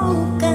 boca.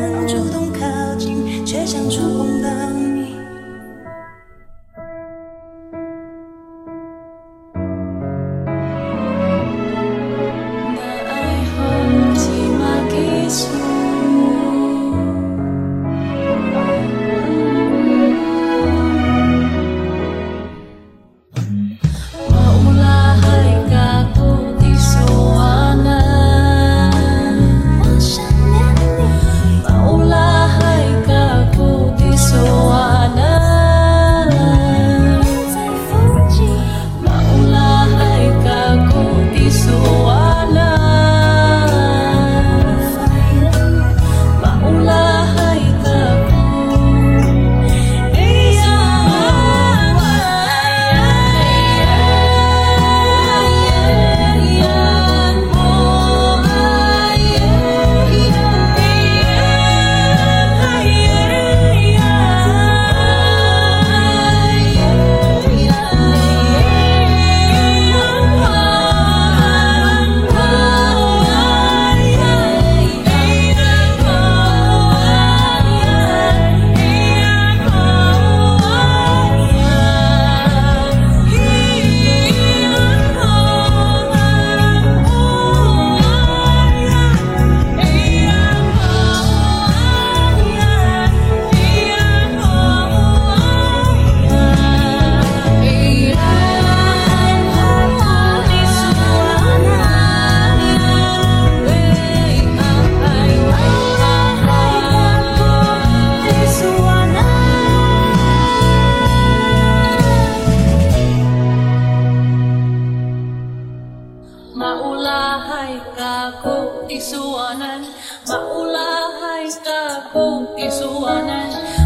Kaku isuanan. Maulah hai kaku isuanan